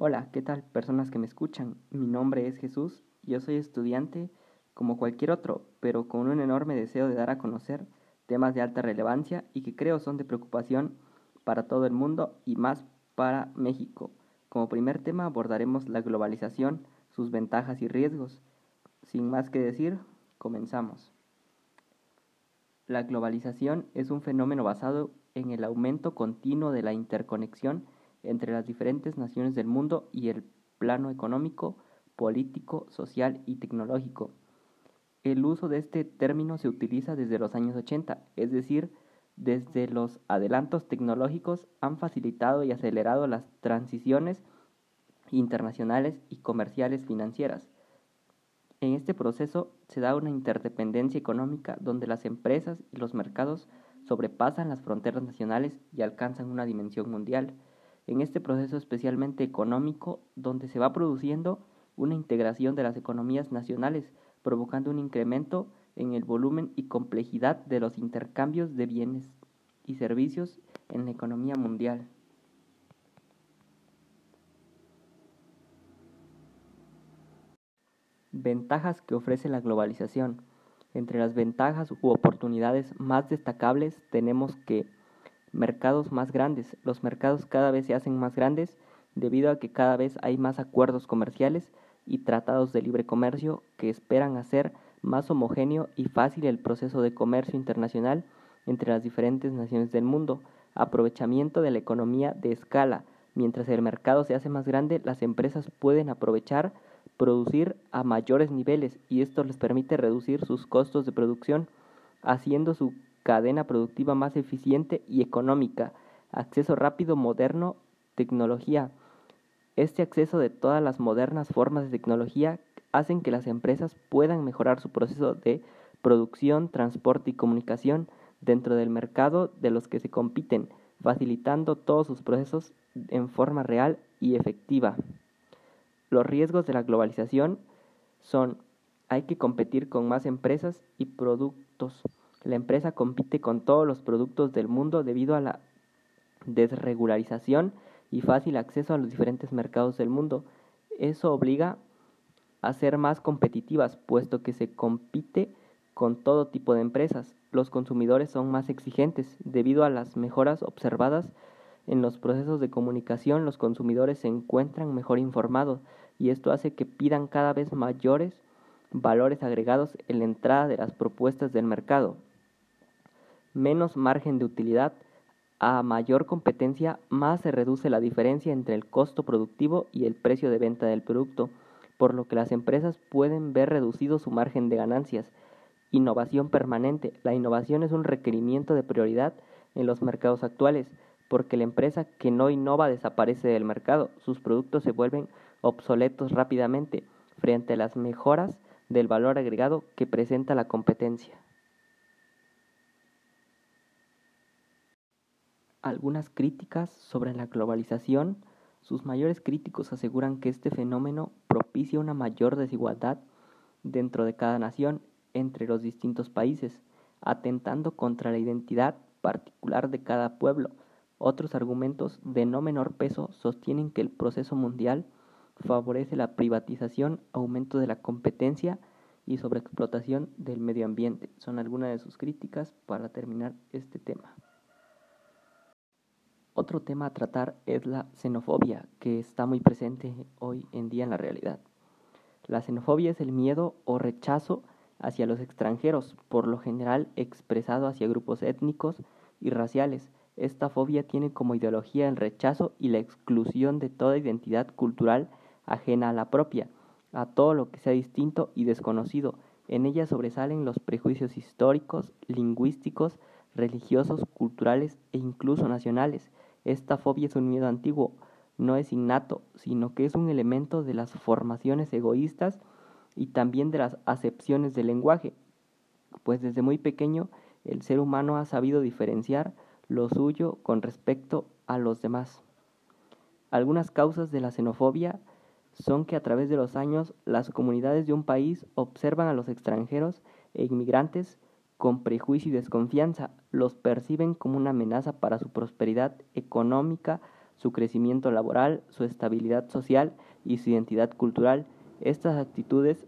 Hola, ¿qué tal personas que me escuchan? Mi nombre es Jesús, yo soy estudiante como cualquier otro, pero con un enorme deseo de dar a conocer temas de alta relevancia y que creo son de preocupación para todo el mundo y más para México. Como primer tema abordaremos la globalización, sus ventajas y riesgos. Sin más que decir, comenzamos. La globalización es un fenómeno basado en el aumento continuo de la interconexión entre las diferentes naciones del mundo y el plano económico, político, social y tecnológico. El uso de este término se utiliza desde los años 80, es decir, desde los adelantos tecnológicos han facilitado y acelerado las transiciones internacionales y comerciales financieras. En este proceso se da una interdependencia económica donde las empresas y los mercados sobrepasan las fronteras nacionales y alcanzan una dimensión mundial en este proceso especialmente económico donde se va produciendo una integración de las economías nacionales, provocando un incremento en el volumen y complejidad de los intercambios de bienes y servicios en la economía mundial. Ventajas que ofrece la globalización. Entre las ventajas u oportunidades más destacables tenemos que mercados más grandes. Los mercados cada vez se hacen más grandes debido a que cada vez hay más acuerdos comerciales y tratados de libre comercio que esperan hacer más homogéneo y fácil el proceso de comercio internacional entre las diferentes naciones del mundo, aprovechamiento de la economía de escala. Mientras el mercado se hace más grande, las empresas pueden aprovechar producir a mayores niveles y esto les permite reducir sus costos de producción, haciendo su cadena productiva más eficiente y económica, acceso rápido, moderno, tecnología. Este acceso de todas las modernas formas de tecnología hacen que las empresas puedan mejorar su proceso de producción, transporte y comunicación dentro del mercado de los que se compiten, facilitando todos sus procesos en forma real y efectiva. Los riesgos de la globalización son hay que competir con más empresas y productos la empresa compite con todos los productos del mundo debido a la desregularización y fácil acceso a los diferentes mercados del mundo. Eso obliga a ser más competitivas, puesto que se compite con todo tipo de empresas. Los consumidores son más exigentes debido a las mejoras observadas en los procesos de comunicación. Los consumidores se encuentran mejor informados y esto hace que pidan cada vez mayores valores agregados en la entrada de las propuestas del mercado menos margen de utilidad, a mayor competencia, más se reduce la diferencia entre el costo productivo y el precio de venta del producto, por lo que las empresas pueden ver reducido su margen de ganancias. Innovación permanente. La innovación es un requerimiento de prioridad en los mercados actuales, porque la empresa que no innova desaparece del mercado. Sus productos se vuelven obsoletos rápidamente frente a las mejoras del valor agregado que presenta la competencia. Algunas críticas sobre la globalización, sus mayores críticos aseguran que este fenómeno propicia una mayor desigualdad dentro de cada nación entre los distintos países, atentando contra la identidad particular de cada pueblo. Otros argumentos de no menor peso sostienen que el proceso mundial favorece la privatización, aumento de la competencia y sobreexplotación del medio ambiente. Son algunas de sus críticas para terminar este tema. Otro tema a tratar es la xenofobia, que está muy presente hoy en día en la realidad. La xenofobia es el miedo o rechazo hacia los extranjeros, por lo general expresado hacia grupos étnicos y raciales. Esta fobia tiene como ideología el rechazo y la exclusión de toda identidad cultural ajena a la propia, a todo lo que sea distinto y desconocido. En ella sobresalen los prejuicios históricos, lingüísticos, religiosos, culturales e incluso nacionales. Esta fobia es un miedo antiguo, no es innato, sino que es un elemento de las formaciones egoístas y también de las acepciones del lenguaje, pues desde muy pequeño el ser humano ha sabido diferenciar lo suyo con respecto a los demás. Algunas causas de la xenofobia son que a través de los años las comunidades de un país observan a los extranjeros e inmigrantes con prejuicio y desconfianza, los perciben como una amenaza para su prosperidad económica, su crecimiento laboral, su estabilidad social y su identidad cultural. Estas actitudes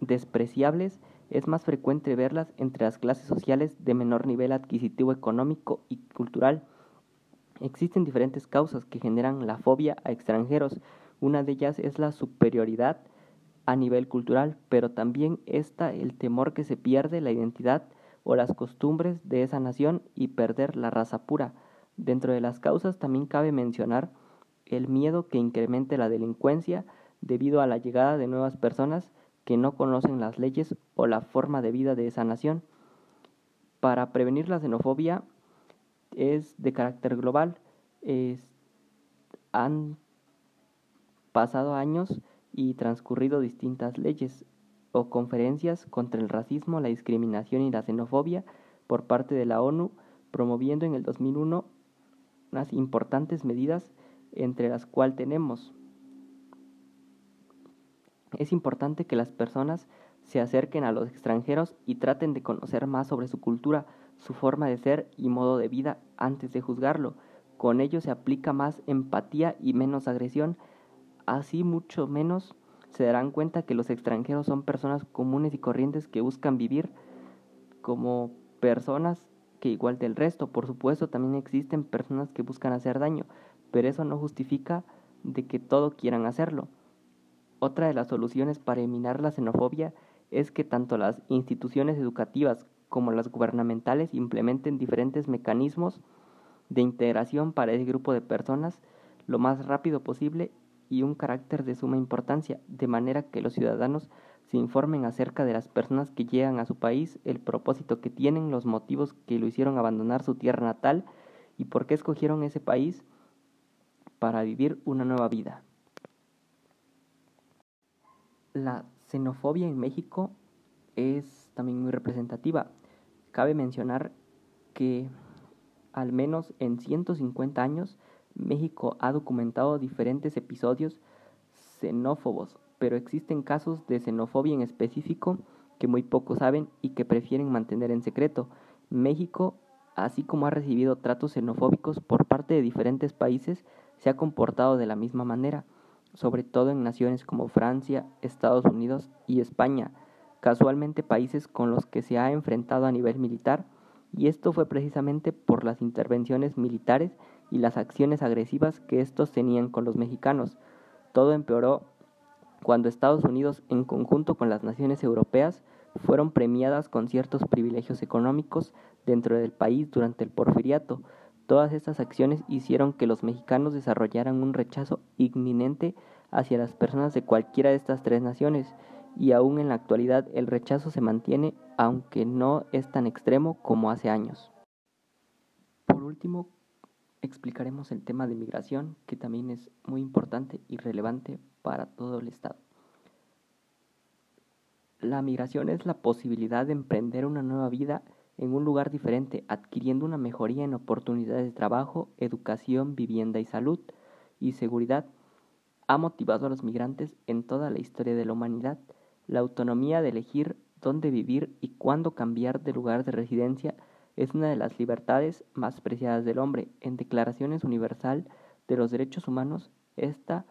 despreciables es más frecuente verlas entre las clases sociales de menor nivel adquisitivo económico y cultural. Existen diferentes causas que generan la fobia a extranjeros. Una de ellas es la superioridad a nivel cultural, pero también está el temor que se pierde la identidad o las costumbres de esa nación y perder la raza pura. Dentro de las causas también cabe mencionar el miedo que incremente la delincuencia debido a la llegada de nuevas personas que no conocen las leyes o la forma de vida de esa nación. Para prevenir la xenofobia es de carácter global. han pasado años y transcurrido distintas leyes o conferencias contra el racismo, la discriminación y la xenofobia por parte de la ONU, promoviendo en el 2001 unas importantes medidas entre las cuales tenemos es importante que las personas se acerquen a los extranjeros y traten de conocer más sobre su cultura, su forma de ser y modo de vida antes de juzgarlo. Con ello se aplica más empatía y menos agresión, así mucho menos se darán cuenta que los extranjeros son personas comunes y corrientes que buscan vivir como personas que igual del resto. Por supuesto, también existen personas que buscan hacer daño, pero eso no justifica de que todo quieran hacerlo. Otra de las soluciones para eliminar la xenofobia es que tanto las instituciones educativas como las gubernamentales implementen diferentes mecanismos de integración para ese grupo de personas lo más rápido posible y un carácter de suma importancia, de manera que los ciudadanos se informen acerca de las personas que llegan a su país, el propósito que tienen, los motivos que lo hicieron abandonar su tierra natal y por qué escogieron ese país para vivir una nueva vida. La xenofobia en México es también muy representativa. Cabe mencionar que al menos en 150 años México ha documentado diferentes episodios xenófobos, pero existen casos de xenofobia en específico que muy pocos saben y que prefieren mantener en secreto. México, así como ha recibido tratos xenofóbicos por parte de diferentes países, se ha comportado de la misma manera, sobre todo en naciones como Francia, Estados Unidos y España, casualmente países con los que se ha enfrentado a nivel militar, y esto fue precisamente por las intervenciones militares y las acciones agresivas que estos tenían con los mexicanos. Todo empeoró cuando Estados Unidos, en conjunto con las naciones europeas, fueron premiadas con ciertos privilegios económicos dentro del país durante el porfiriato. Todas estas acciones hicieron que los mexicanos desarrollaran un rechazo inminente hacia las personas de cualquiera de estas tres naciones, y aún en la actualidad el rechazo se mantiene, aunque no es tan extremo como hace años. Por último, explicaremos el tema de migración, que también es muy importante y relevante para todo el Estado. La migración es la posibilidad de emprender una nueva vida en un lugar diferente, adquiriendo una mejoría en oportunidades de trabajo, educación, vivienda y salud y seguridad. Ha motivado a los migrantes en toda la historia de la humanidad. La autonomía de elegir dónde vivir y cuándo cambiar de lugar de residencia es una de las libertades más preciadas del hombre. En Declaraciones Universal de los Derechos Humanos, esta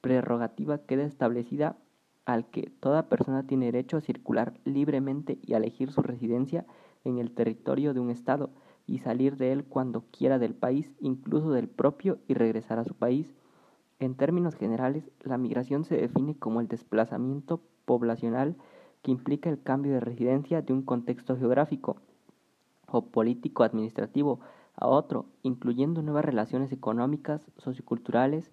prerrogativa queda establecida al que toda persona tiene derecho a circular libremente y a elegir su residencia en el territorio de un Estado y salir de él cuando quiera del país, incluso del propio, y regresar a su país. En términos generales, la migración se define como el desplazamiento poblacional que implica el cambio de residencia de un contexto geográfico o político administrativo a otro, incluyendo nuevas relaciones económicas, socioculturales,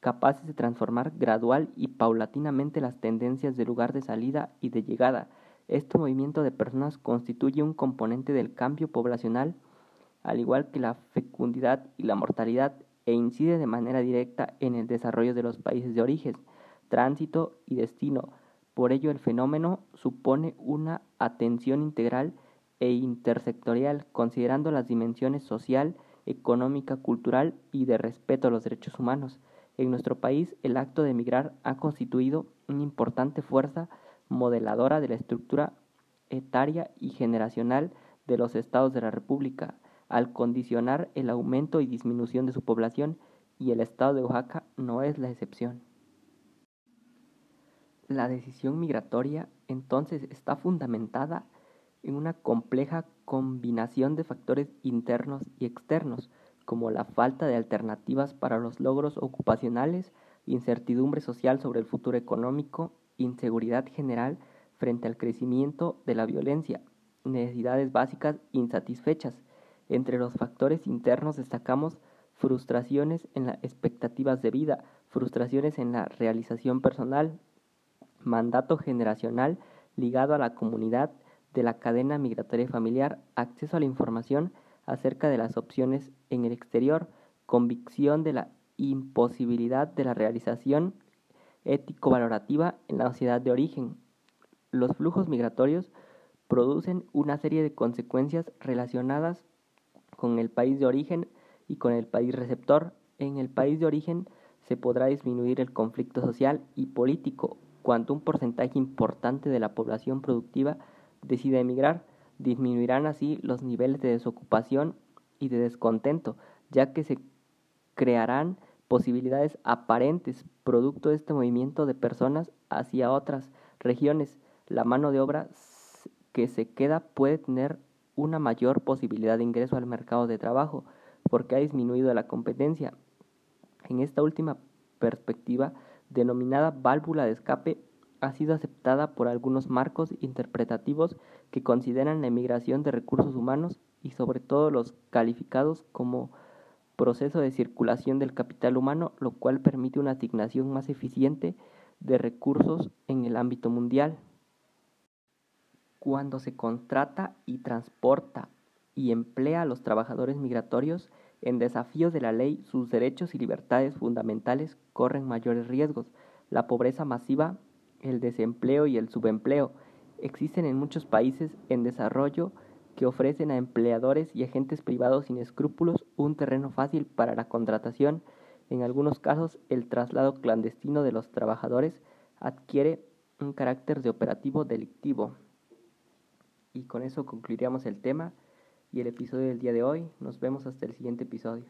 capaces de transformar gradual y paulatinamente las tendencias de lugar de salida y de llegada. Este movimiento de personas constituye un componente del cambio poblacional, al igual que la fecundidad y la mortalidad, e incide de manera directa en el desarrollo de los países de origen, tránsito y destino. Por ello, el fenómeno supone una atención integral e intersectorial, considerando las dimensiones social, económica, cultural y de respeto a los derechos humanos. En nuestro país, el acto de emigrar ha constituido una importante fuerza modeladora de la estructura etaria y generacional de los estados de la República, al condicionar el aumento y disminución de su población y el estado de Oaxaca no es la excepción. La decisión migratoria entonces está fundamentada en una compleja combinación de factores internos y externos, como la falta de alternativas para los logros ocupacionales, incertidumbre social sobre el futuro económico, inseguridad general frente al crecimiento de la violencia, necesidades básicas insatisfechas. Entre los factores internos destacamos frustraciones en las expectativas de vida, frustraciones en la realización personal, mandato generacional ligado a la comunidad de la cadena migratoria familiar, acceso a la información acerca de las opciones en el exterior, convicción de la imposibilidad de la realización ético-valorativa en la sociedad de origen. Los flujos migratorios producen una serie de consecuencias relacionadas con el país de origen y con el país receptor. En el país de origen se podrá disminuir el conflicto social y político cuando un porcentaje importante de la población productiva decida emigrar, disminuirán así los niveles de desocupación y de descontento, ya que se crearán posibilidades aparentes producto de este movimiento de personas hacia otras regiones. La mano de obra que se queda puede tener una mayor posibilidad de ingreso al mercado de trabajo porque ha disminuido la competencia. En esta última perspectiva, denominada válvula de escape ha sido aceptada por algunos marcos interpretativos que consideran la emigración de recursos humanos y sobre todo los calificados como proceso de circulación del capital humano, lo cual permite una asignación más eficiente de recursos en el ámbito mundial. Cuando se contrata y transporta y emplea a los trabajadores migratorios, en desafío de la ley, sus derechos y libertades fundamentales corren mayores riesgos. La pobreza masiva, el desempleo y el subempleo existen en muchos países en desarrollo que ofrecen a empleadores y agentes privados sin escrúpulos un terreno fácil para la contratación. En algunos casos, el traslado clandestino de los trabajadores adquiere un carácter de operativo delictivo. Y con eso concluiríamos el tema y el episodio del día de hoy. Nos vemos hasta el siguiente episodio.